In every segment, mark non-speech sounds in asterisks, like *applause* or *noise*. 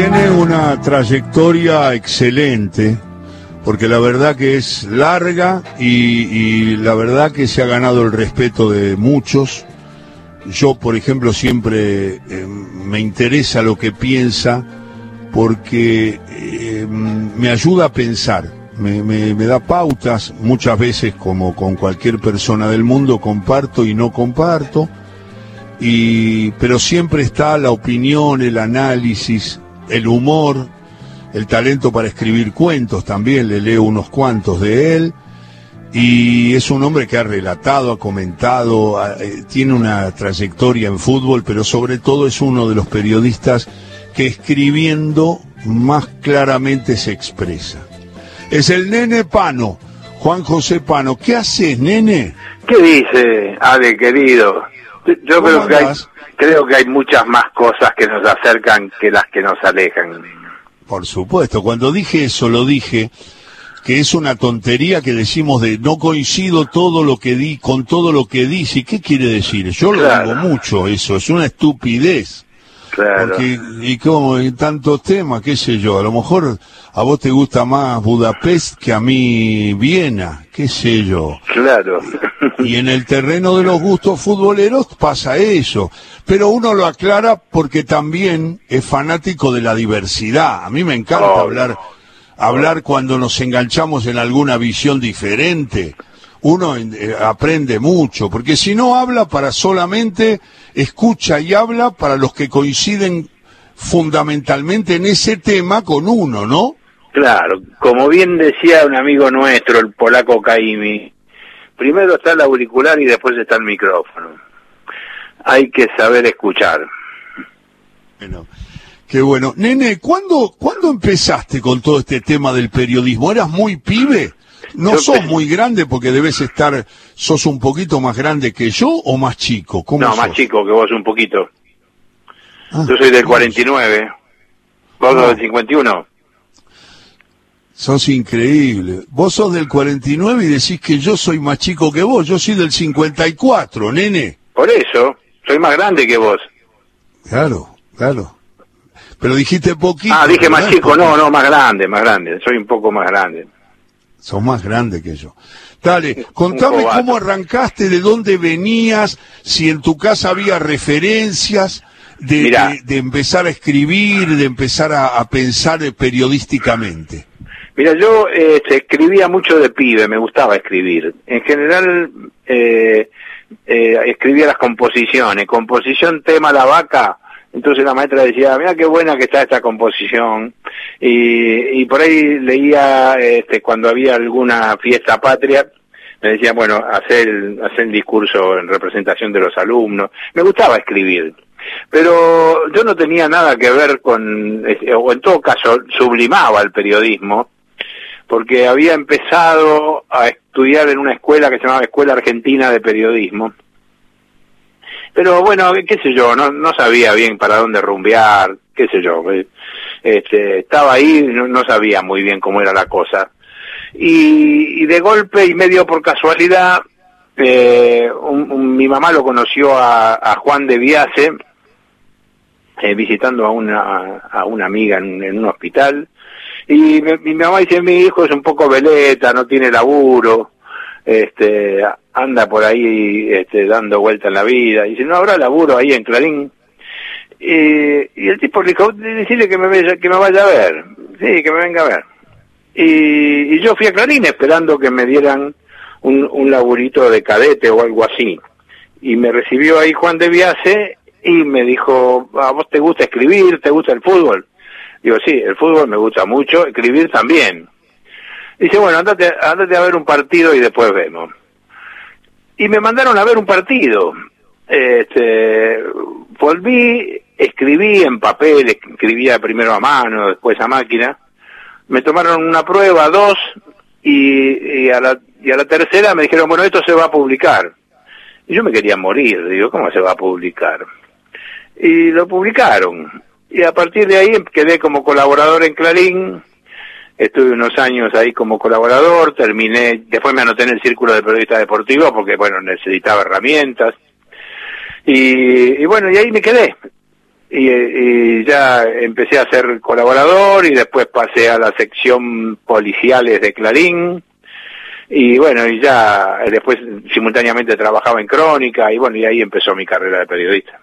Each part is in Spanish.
tiene una trayectoria excelente, porque la verdad que es larga y, la verdad que se ha ganado el respeto de muchos. Yo, por ejemplo, siempre eh, me interesa lo que piensa porque eh, me ayuda a pensar, me, da pautas, muchas veces como con cualquier persona del mundo comparto y no comparto, pero siempre está la opinión, el análisis, el humor, el talento para escribir cuentos también, le leo unos cuantos de él, y es un hombre que ha relatado, ha comentado, eh, tiene una trayectoria en fútbol, pero sobre todo es uno de los periodistas que escribiendo más claramente se expresa. Es el nene Pano, Juan José Pano. ¿Qué haces, nene? ¿Qué dice, Ale, querido? Yo ¿Cómo creo que, hay, creo que hay muchas más cosas que nos acercan que las que nos alejan. Por supuesto, cuando dije eso lo dije que es una tontería que decimos de no coincido todo lo que di con todo lo que dice. ¿Qué quiere decir? Yo lo Claro. digo mucho eso, es una estupidez. Claro. Porque, y como en tantos temas, qué sé yo, a lo mejor a vos te gusta más Budapest que a mí Viena, qué sé yo. Claro. Y en el terreno de los gustos futboleros pasa eso. Pero uno lo aclara porque también es fanático de la diversidad. A mí me encanta hablar, hablar cuando nos enganchamos en alguna visión diferente. Uno eh, aprende mucho, porque si no habla para solamente, escucha y habla para los que coinciden fundamentalmente en ese tema con uno, ¿no? Claro, como bien decía un amigo nuestro, el polaco Caimi, primero está el auricular y después está el micrófono. Hay que saber escuchar. Bueno, qué bueno. Nene, ¿cuándo, ¿cuándo empezaste con todo este tema del periodismo? ¿Eras muy pibe? No Yo sos muy grande porque debes estar, sos un poquito más grande que yo o más chico. ¿Cómo No, más chico que vos un poquito. Ah, Yo soy del ¿cómo 49. ¿Vos No. sos del 51? Sos increíble. Vos sos del 49 y decís que yo soy más chico que vos. Yo soy del 54, nene. Por eso, soy más grande que vos. Claro, claro. Pero dijiste poquito. Ah, dije más chico, no, no, más grande, más grande. Soy un poco más grande. Sos más grande que yo. Dale, *laughs* contame cómo arrancaste, de dónde venías, si en tu casa había referencias de- de empezar a escribir, de empezar a, a pensar eh, periodísticamente. Mira, yo eh, escribía mucho de pibe, me gustaba escribir. En general, eh, eh, escribía las composiciones. Composición tema La Vaca. Entonces la maestra decía, mira qué buena que está esta composición. Y, y por ahí leía, este, cuando había alguna fiesta patria, me decía, bueno, hacer hacer el discurso en representación de los alumnos. Me gustaba escribir. Pero yo no tenía nada que ver con, eh, o en todo caso, sublimaba el periodismo, porque había empezado a estudiar en una escuela que se llamaba Escuela Argentina de Periodismo. Pero bueno, qué sé yo, no, no sabía bien para dónde rumbear, qué sé yo. eh, Este, estaba ahí, no, no sabía muy bien cómo era la cosa. Y, y de golpe y medio por casualidad, eh, un- mi mamá lo conoció a, Juan de Viase, eh, visitando a una, a una amiga en, en un hospital. Y mi, mi mamá dice, mi hijo es un poco veleta, no tiene laburo, este, anda por ahí este, dando vuelta en la vida. Y dice, no habrá laburo ahí en Clarín. Y, y el tipo le dijo, decirle que me, vaya, que me vaya a ver. Sí, que me venga a ver. Y, y yo fui a Clarín esperando que me dieran un, un laburito de cadete o algo así. Y me recibió ahí Juan de Viase y me dijo, ¿a vos te gusta escribir? ¿Te gusta el fútbol? Digo, sí, el fútbol me gusta mucho, escribir también. Dice, bueno, andate, andate a ver un partido y después vemos. Y me mandaron a ver un partido. Este, volví, escribí en papel, escribía primero a mano, después a máquina. Me tomaron una prueba, dos, y, y, a la, y a la tercera me dijeron, bueno, esto se va a publicar. Y yo me quería morir, digo, ¿cómo se va a publicar? Y lo publicaron. Y a partir de ahí quedé como colaborador en Clarín, estuve unos años ahí como colaborador, terminé, después me anoté en el círculo de periodistas deportivos porque, bueno, necesitaba herramientas. Y, y bueno, y ahí me quedé. y, ya empecé a ser colaborador y después pasé a la sección policiales de Clarín y bueno, y ya después simultáneamente trabajaba en Crónica y bueno, y ahí empezó mi carrera de periodista.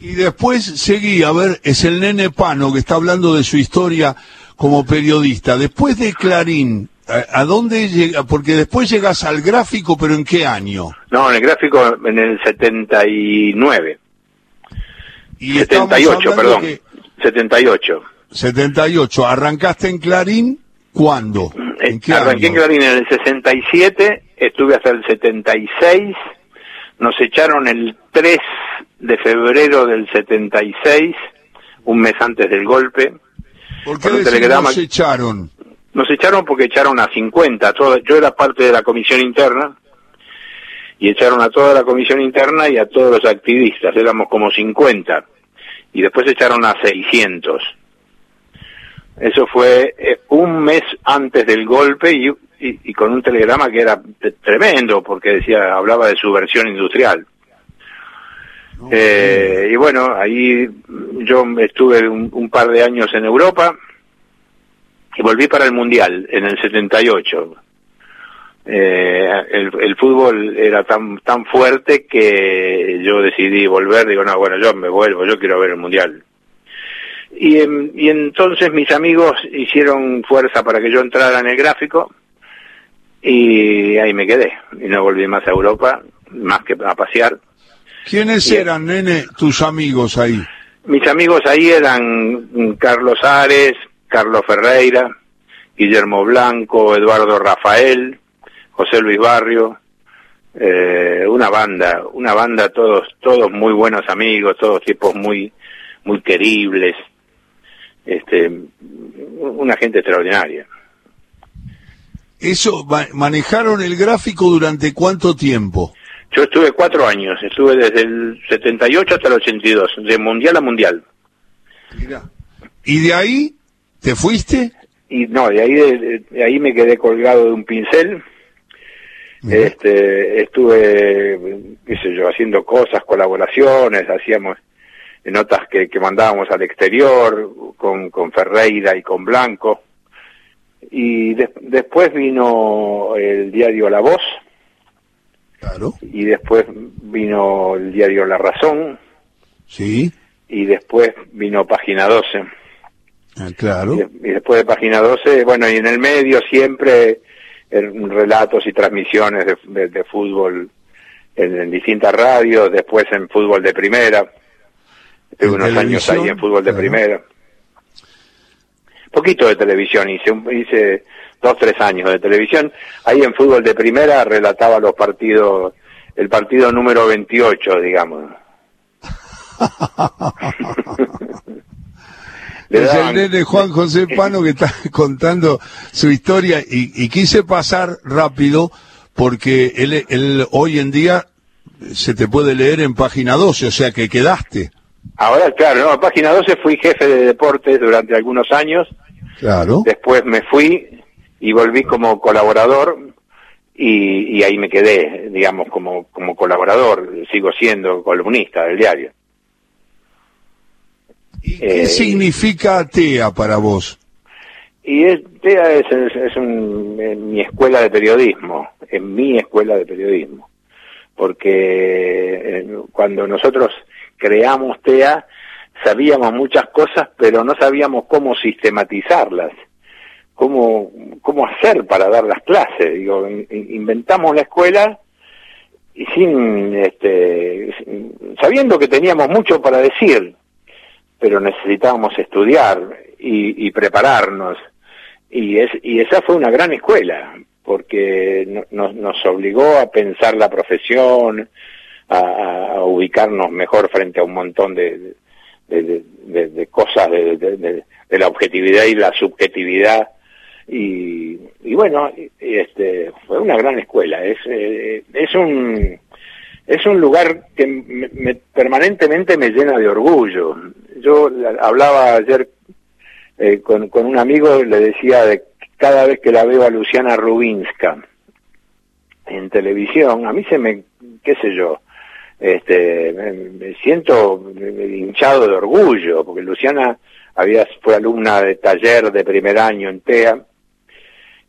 Y después seguí, a ver, es el nene Pano que está hablando de su historia como periodista. Después de Clarín, ¿a, dónde llega? Porque después llegas al gráfico, pero ¿en qué año? No, en el gráfico en el 79. Y 78, perdón. 78. 78. ¿Arrancaste en Clarín cuándo? ¿En qué Arranqué en Clarín en el 67, estuve hasta el 76, nos echaron el 3 de febrero del 76, un mes antes del golpe. ¿Por qué nos echaron? Nos echaron porque echaron a 50, todo, yo era parte de la comisión interna, y echaron a toda la comisión interna y a todos los activistas, éramos como 50, y después echaron a 600. Eso fue eh, un mes antes del golpe y, y, con un telegrama que era tremendo porque decía hablaba de subversión industrial. Eh, y bueno, ahí yo estuve un, par de años en Europa y volví para el Mundial en el 78. Eh, el, el fútbol era tan tan fuerte que yo decidí volver, digo, no, bueno, yo me vuelvo, yo quiero ver el Mundial. Y, y entonces mis amigos hicieron fuerza para que yo entrara en el gráfico y ahí me quedé y no volví más a Europa, más que a pasear. ¿Quiénes eran, nene, tus amigos ahí? Mis amigos ahí eran Carlos Ares, Carlos Ferreira, Guillermo Blanco, Eduardo Rafael, José Luis Barrio, eh, una banda, una banda todos, todos muy buenos amigos, todos tipos muy, muy queribles, este, una gente extraordinaria. Eso, manejaron el gráfico durante cuánto tiempo? Yo estuve cuatro años, estuve desde el 78 hasta el 82, de mundial a mundial. ¿Y de ahí te fuiste? Y no, de ahí, de, ahí me quedé colgado de un pincel. Este, estuve, qué sé yo, haciendo cosas, colaboraciones, hacíamos notas que, que mandábamos al exterior con, con Ferreira y con Blanco. Y después vino el diario La Voz. Claro. Y después vino el diario La Razón. Sí. Y después vino Página 12. Ah, claro. Y, después de Página 12, bueno, y en el medio siempre relatos y transmisiones de, fútbol en, distintas radios, después en fútbol de primera. Tuve unos años ahí en fútbol de primera poquito de televisión, hice, hice dos, tres años de televisión. Ahí en fútbol de primera relataba los partidos, el partido número 28, digamos. *laughs* es el nene Juan José Pano que está *laughs* contando su historia y, quise pasar rápido porque él, él hoy en día se te puede leer en página 12, o sea que quedaste. Ahora, claro, no, página 12 fui jefe de deportes durante algunos años. Claro. Después me fui y volví como colaborador y, ahí me quedé, digamos, como, como colaborador. Sigo siendo columnista del diario. ¿Y qué eh, significa TEA para vos? Y TEA es, es, mi escuela de periodismo, es mi escuela de periodismo. Porque eh, cuando nosotros creamos TEA, sabíamos muchas cosas, pero no sabíamos cómo sistematizarlas, cómo, cómo hacer para dar las clases. Digo, inventamos la escuela y sin, este, sabiendo que teníamos mucho para decir, pero necesitábamos estudiar y, prepararnos. Y, es, y esa fue una gran escuela, porque nos obligó a pensar la profesión, a, ubicarnos mejor frente a un montón de, de, cosas de, la objetividad y la subjetividad y, y bueno este fue una gran escuela. Es eh, es un es un lugar que me, permanentemente me llena de orgullo. Yo hablaba ayer eh, con, con un amigo le decía de cada vez que la veo a Luciana Rubinska en televisión a mí se me qué sé yo este, me, siento hinchado de orgullo, porque Luciana había, fue alumna de taller de primer año en TEA,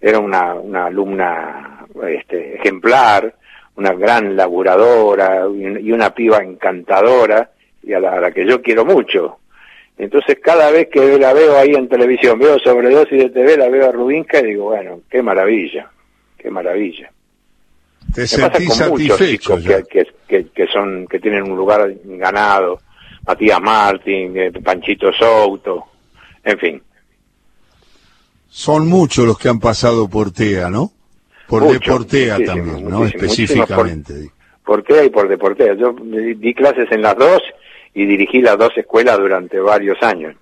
era una, una alumna este, ejemplar, una gran laburadora y una piba encantadora y a la, que yo quiero mucho. Entonces cada vez que la veo ahí en televisión, veo sobredosis de TV, la veo a Rubinska y digo, bueno, qué maravilla, qué maravilla. Te Me pasa con muchos chicos que, que, que, son, que tienen un lugar ganado, Matías Martín, eh, Panchito Souto, en fin. Son muchos los que han pasado por TEA, ¿no? Por Deportea también, ¿no? Específicamente. Por, TEA y por Deportea. Yo di clases en las dos y dirigí las dos escuelas durante varios años.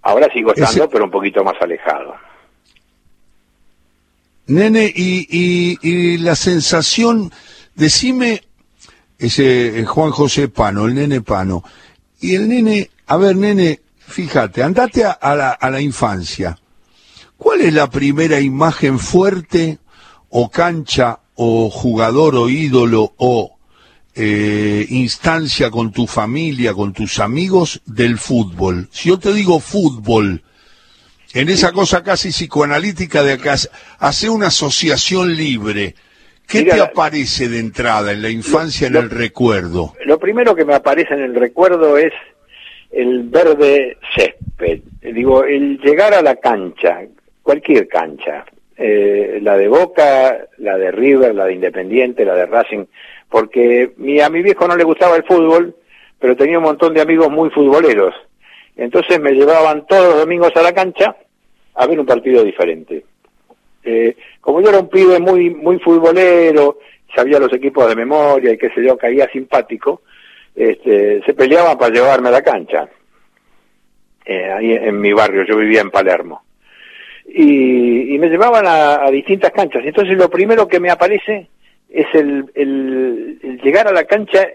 Ahora sigo estando, pero un poquito más alejado. Nene, y, y, la sensación, decime, ese eh, Juan José Pano, el nene Pano, y el nene, a ver, nene, fíjate, andate a, la, a la infancia. ¿Cuál es la primera imagen fuerte o cancha o jugador o ídolo o eh, instancia con tu familia, con tus amigos del fútbol? Si yo te digo fútbol, en esa cosa casi psicoanalítica de acá, hace una asociación libre. ¿Qué te aparece de entrada en la infancia, en el recuerdo? Lo primero que me aparece en el recuerdo es el verde césped. Digo, el llegar a la cancha, cualquier cancha, eh, la de Boca, la de River, la de Independiente, la de Racing, porque mi, a mi viejo no le gustaba el fútbol, pero tenía un montón de amigos muy futboleros. Entonces me llevaban todos los domingos a la cancha a ver un partido diferente. Eh, como yo era un pibe muy, muy futbolero, sabía los equipos de memoria y qué sé yo, caía simpático, este, se peleaban para llevarme a la cancha. Eh, ahí en mi barrio, yo vivía en Palermo. Y, me llevaban a, distintas canchas. Entonces lo primero que me aparece es el, el, llegar a la cancha,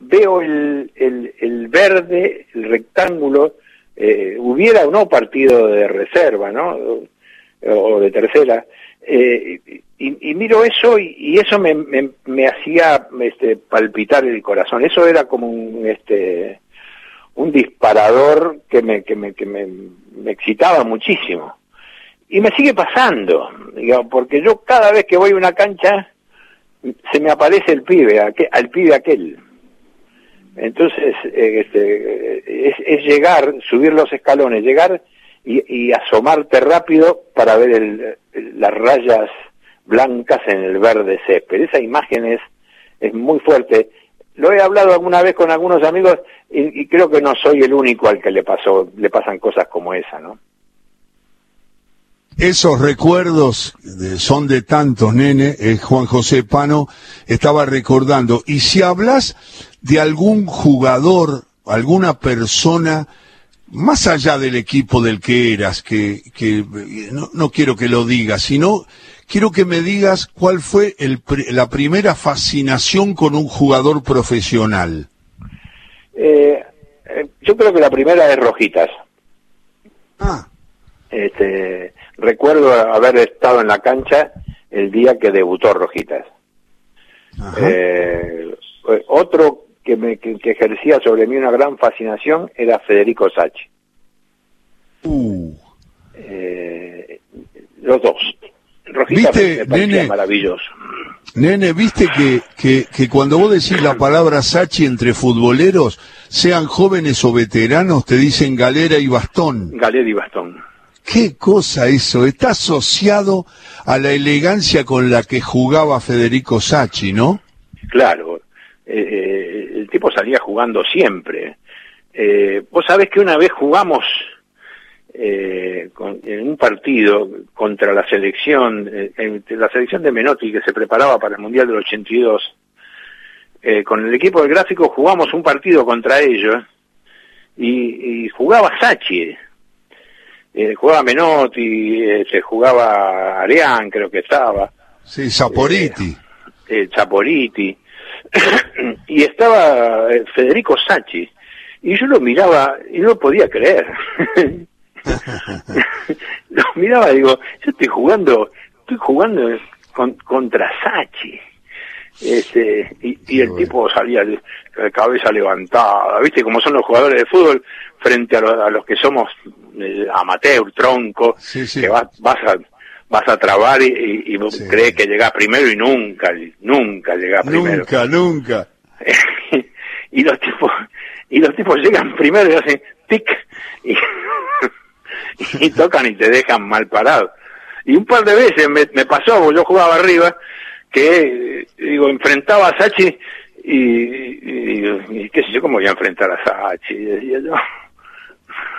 veo el, el, verde, el rectángulo, eh, hubiera o no partido de reserva, ¿no? O, de tercera. Eh, y, miro eso y, eso me, me, hacía este, palpitar el corazón. Eso era como un, este, un disparador que me, que me, que me, excitaba muchísimo. Y me sigue pasando, digamos, porque yo cada vez que voy a una cancha se me aparece el pibe, aquel, al pibe aquel. Entonces, eh, este, es, es, llegar, subir los escalones, llegar y, y asomarte rápido para ver el, las rayas blancas en el verde césped. Esa imagen es, es muy fuerte. Lo he hablado alguna vez con algunos amigos y, creo que no soy el único al que le pasó, le pasan cosas como esa, ¿no? Esos recuerdos son de tantos, nene, eh, Juan José Pano estaba recordando. Y si hablas de algún jugador, alguna persona, más allá del equipo del que eras, que, que no, no quiero que lo digas, sino quiero que me digas cuál fue el, la primera fascinación con un jugador profesional. Eh, eh, yo creo que la primera es Rojitas. Ah. Este, recuerdo haber estado en la cancha el día que debutó Rojitas. Eh, otro que, me, que, ejercía sobre mí una gran fascinación era Federico Sachi. Uh. los dos. ¿Viste, nene, maravilloso. Nene, viste que, que, que, cuando vos decís la palabra Sachi entre futboleros, sean jóvenes o veteranos, te dicen galera y bastón. Galera y bastón. Qué cosa eso, está asociado a la elegancia con la que jugaba Federico Sachi, ¿no? Claro, eh, eh, el tipo salía jugando siempre. Eh, vos sabés que una vez jugamos eh, en un partido contra la selección, eh, la selección de Menotti que se preparaba para el Mundial del 82, eh, con el equipo del gráfico jugamos un partido contra ellos y, jugaba Sachi, eh, jugaba Menotti, se jugaba Arián, creo que estaba. Sí, Saporiti. Saporiti. *coughs* y estaba Federico Sachi. Y yo lo miraba y no podía creer. *laughs* *laughs* lo miraba y digo, yo estoy jugando, estoy jugando contra Sachi. Este, y, y el tipo salía de, de cabeza levantada, ¿viste? Como son los jugadores de fútbol frente a, lo- a los que somos eh, amateur, tronco, Sí, sí. que vas, vas a vas a trabar y, y- y vos Sí. crees que llegás primero y nunca, nunca llegás primero. Nunca, nunca. *laughs* y los tipos y los tipos llegan primero y hacen tic y, *laughs* *laughs* y tocan y te dejan mal parado y un par de veces me, pasó yo jugaba arriba que digo enfrentaba a Sachi y, y- y qué sé yo cómo voy a enfrentar a Sachi decía yo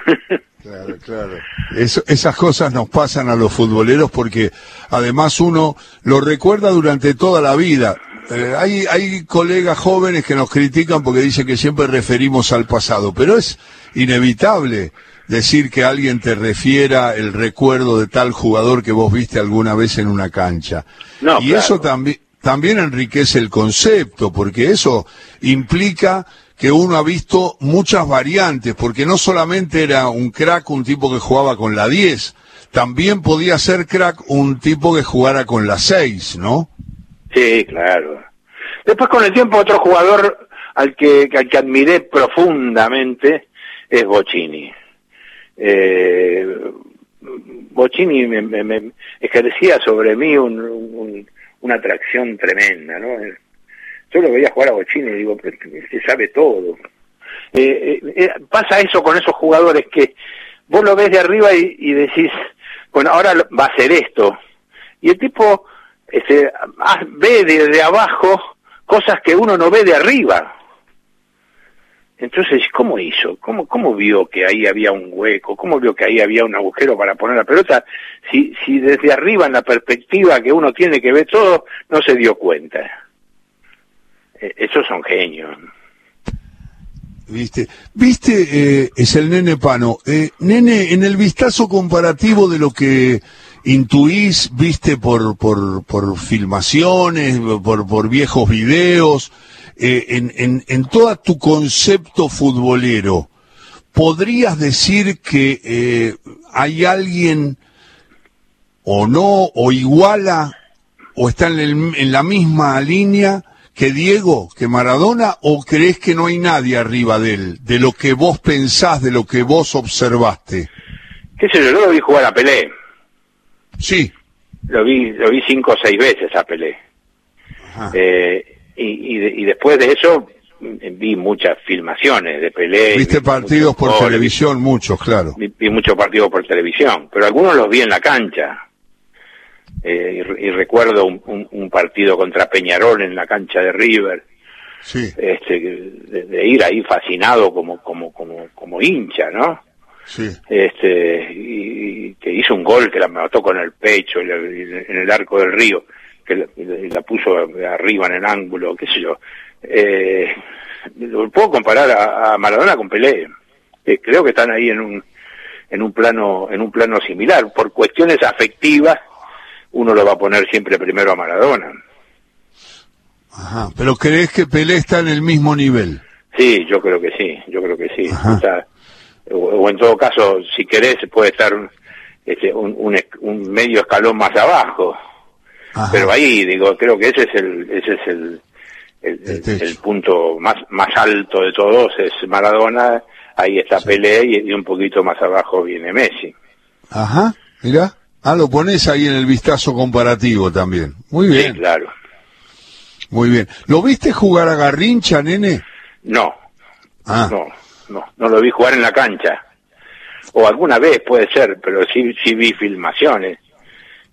*laughs* Claro, claro. Eso- esas cosas nos pasan a los futboleros porque además uno lo recuerda durante toda la vida. Eh, hay, hay colegas jóvenes que nos critican porque dicen que siempre referimos al pasado, pero es inevitable decir que alguien te refiera el recuerdo de tal jugador que vos viste alguna vez en una cancha. No, y claro. eso también también enriquece el concepto, porque eso implica que uno ha visto muchas variantes, porque no solamente era un crack un tipo que jugaba con la 10, también podía ser crack un tipo que jugara con la 6, ¿no? Sí, claro. Después con el tiempo otro jugador al que, al que admiré profundamente es Bocini. Eh, Bocini me, me- me ejercía sobre mí un- un- una atracción tremenda, ¿no? Yo lo veía jugar a Bocini y digo, se sabe todo. Eh, eh, eh, pasa eso con esos jugadores que vos lo ves de arriba y, decís, bueno, ahora va a ser esto. Y el tipo este, ve desde abajo cosas que uno no ve de arriba. Entonces, ¿cómo hizo? ¿Cómo, ¿Cómo vio que ahí había un hueco? ¿Cómo vio que ahí había un agujero para poner la pelota? Si, si desde arriba, en la perspectiva que uno tiene que ver todo, no se dio cuenta. Eh, esos son genios. ¿Viste? ¿Viste? eh, es el nene Pano. Eh, nene, en el vistazo comparativo de lo que intuís, viste por, por, por filmaciones, por, por viejos videos, eh, en, en, en todo tu concepto futbolero, ¿podrías decir que eh, hay alguien o no, o iguala, o está en, el- en la misma línea que Diego, que Maradona, o crees que no hay nadie arriba de él, de lo que vos pensás, de lo que vos observaste? ¿Qué sé yo? Yo lo vi jugar a Pelé. Sí. Lo vi, lo vi cinco o seis veces a Pelé. Eh, y, y, de- y después de eso mm, vi muchas filmaciones de Pelé. Viste vi partidos por goles, televisión, muchos, claro. Vi, vi muchos partidos por televisión, pero algunos los vi en la cancha. Eh, y, re- y recuerdo un, un- un partido contra Peñarol en la cancha de River, Sí, este, de, de ir ahí fascinado como, como, como, como hincha, ¿no? sí. este y, y que hizo un gol que la mató con el pecho en el, en el arco del río que la, la puso arriba en el ángulo qué sé yo eh, lo puedo comparar a, a Maradona con Pelé que creo que están ahí en un en un plano en un plano similar por cuestiones afectivas uno lo va a poner siempre primero a Maradona Ajá. Pero crees que Pelé está en el mismo nivel. Sí, yo creo que sí, yo creo que sí. Ajá. Está- o, o en todo caso, si querés, puede estar este, un, un un medio escalón más abajo. Ajá. Pero ahí, digo, creo que ese es el, ese es el, el, punto más, más alto de todos, es Maradona, ahí está Pelé y, y un poquito más abajo viene Messi. Ajá, mira. Ah, lo pones ahí en el vistazo comparativo también. Muy Sí, bien, claro. muy bien. ¿Lo viste jugar a Garrincha, nene? No, Ah, no, no, no lo vi jugar en la cancha. O alguna vez puede ser, pero sí, sí vi filmaciones.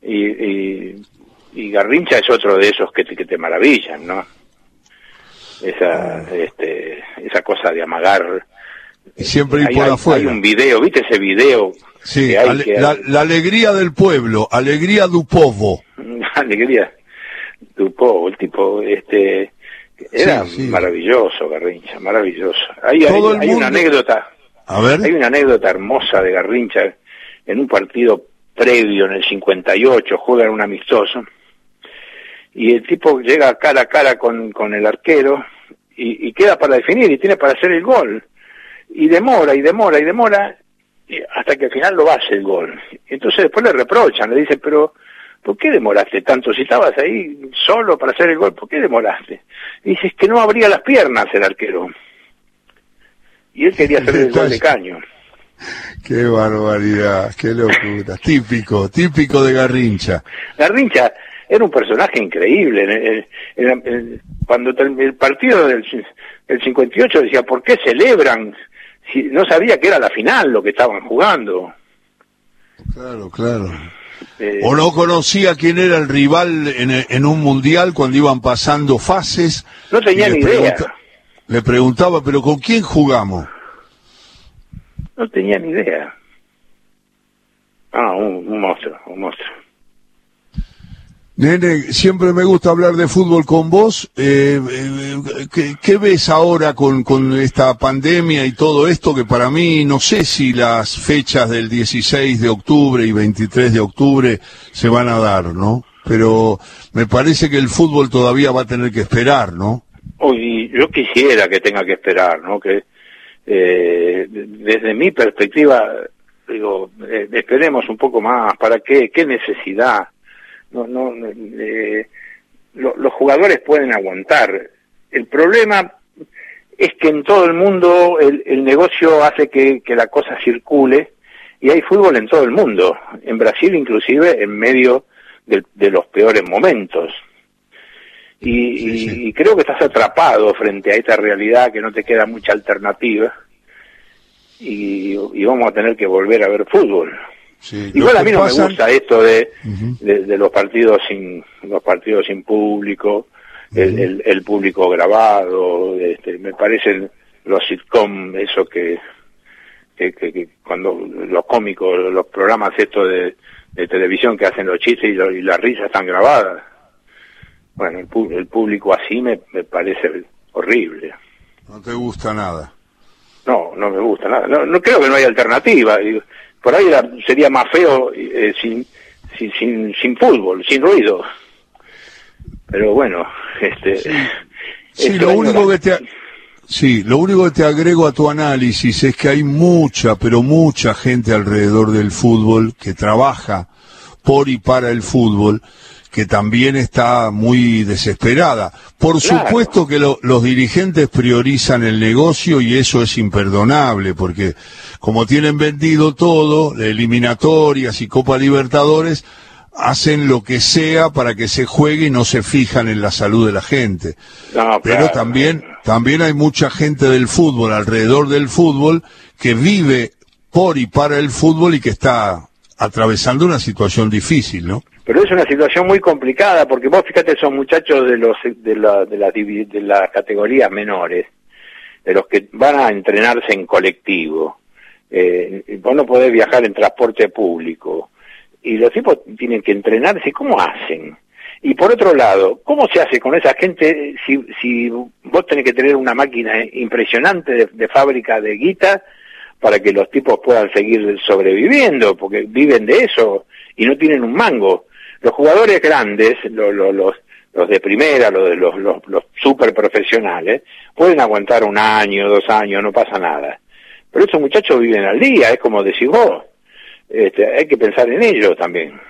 Y, y, y Garrincha es otro de esos que te, que te maravillan, ¿no? Esa, este, esa cosa de amagar. y siempre ir Hay, por hay- afuera. hay un video, ¿viste ese video? Sí, que hay ale- que- la, la alegría del pueblo, alegría du povo. *laughs* alegría tu po, el tipo este era Sí, sí. maravilloso Garrincha maravilloso hay, hay, una anécdota A ver, hay una anécdota hermosa de Garrincha en un partido previo en el 58 juegan un amistoso y el tipo llega cara a cara con, con el arquero y, y queda para definir y tiene para hacer el gol y demora y demora y demora hasta que al final lo hace el gol entonces después le reprochan le dicen pero ¿por qué demoraste tanto? Si estabas ahí solo para hacer el gol, ¿por qué demoraste? Y dices que no abría las piernas el arquero. Y él quería hacer el gol de caño. Qué barbaridad, qué locura. típico, típico de Garrincha. Garrincha era un personaje increíble. cuando el partido del el 58 decía, ¿por qué celebran? Si no sabía que era la final lo que estaban jugando. Claro, claro. Eh, o no conocía quién era el rival en, un mundial cuando iban pasando fases. No tenía ni idea. Le preguntaba, ¿pero con quién jugamos? No tenía ni idea. Ah, un monstruo, un monstruo. Nene, siempre me gusta hablar de fútbol con vos. Eh, eh, ¿qué, ves ahora con, esta pandemia y todo esto? Que para mí no sé si las fechas del 16 de octubre y 23 de octubre se van a dar, ¿no? Pero me parece que el fútbol todavía va a tener que esperar, ¿no? Uy, yo quisiera que tenga que esperar, ¿no? Que eh, desde mi perspectiva, digo, esperemos un poco más. ¿Para qué? ¿Qué necesidad? No, no, eh, los jugadores pueden aguantar. El problema es que en todo el mundo el, el negocio hace que, que, la cosa circule y hay fútbol en todo el mundo, en Brasil inclusive en medio de, de los peores momentos. Y, y, creo que estás atrapado frente a esta realidad que no te queda mucha alternativa y, y vamos a tener que volver a ver fútbol. Igual a mí no me gusta esto de, de, los partidos sin los partidos sin público, el, el, público grabado, este, me parecen los sitcom, eso que, que, que, cuando los cómicos, los programas estos de, de televisión que hacen los chistes y, las risas están grabadas. Bueno, el, el público así me, me parece horrible. No te gusta nada. No, no me gusta nada. No, no creo que no haya alternativa por ahí sería más feo eh, sin, sin, sin, fútbol, sin ruido. Pero bueno, este... Sí, *laughs* lo único que te... Sí, lo único que te agrego a tu análisis es que hay mucha, pero mucha gente alrededor del fútbol que trabaja por y para el fútbol que también está muy desesperada. Por supuesto que los dirigentes priorizan el negocio y eso es imperdonable, porque como tienen vendido todo, eliminatorias y Copa Libertadores, hacen lo que sea para que se juegue y no se fijan en la salud de la gente. Pero también, también hay mucha gente del fútbol, alrededor del fútbol, que vive por y para el fútbol y que está atravesando una situación difícil, ¿no? Pero es una situación muy complicada porque vos fíjate son muchachos de los de la de las de las categorías menores de los que van a entrenarse en colectivo. Eh, vos no podés viajar en transporte público. Y los tipos tienen que entrenarse cómo hacen y por otro lado cómo se hace con esa gente si si vos tenés que tener una máquina impresionante de fábrica de guita para que los tipos puedan seguir sobreviviendo porque viven de eso y no tienen un mango los jugadores grandes, los, los, los de primera, los, los, los, los super profesionales, pueden aguantar un año, dos años, no pasa nada. Pero estos muchachos viven al día, es como decís vos. Este, hay que pensar en ellos también.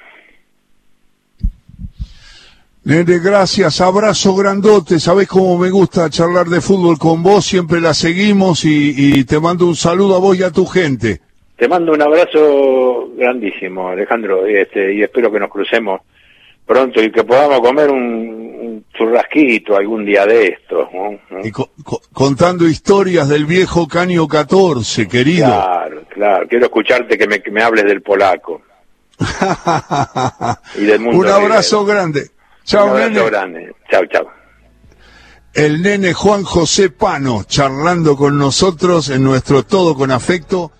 Nene, gracias, abrazo grandote, sabés cómo me gusta charlar de fútbol con vos, siempre la seguimos y, y te mando un saludo a vos y a tu gente. Te mando un abrazo grandísimo, Alejandro, este, y espero que nos crucemos pronto y que podamos comer un, churrasquito algún día de estos. Y contando historias del viejo Caño 14, querido. Claro, claro. Quiero escucharte que me, me hables del polaco. *laughs* y del mundo. Un abrazo grande. Chao, Un abrazo grande. Chao, chao. El nene Juan José Pano charlando con nosotros en nuestro Todo con Afecto.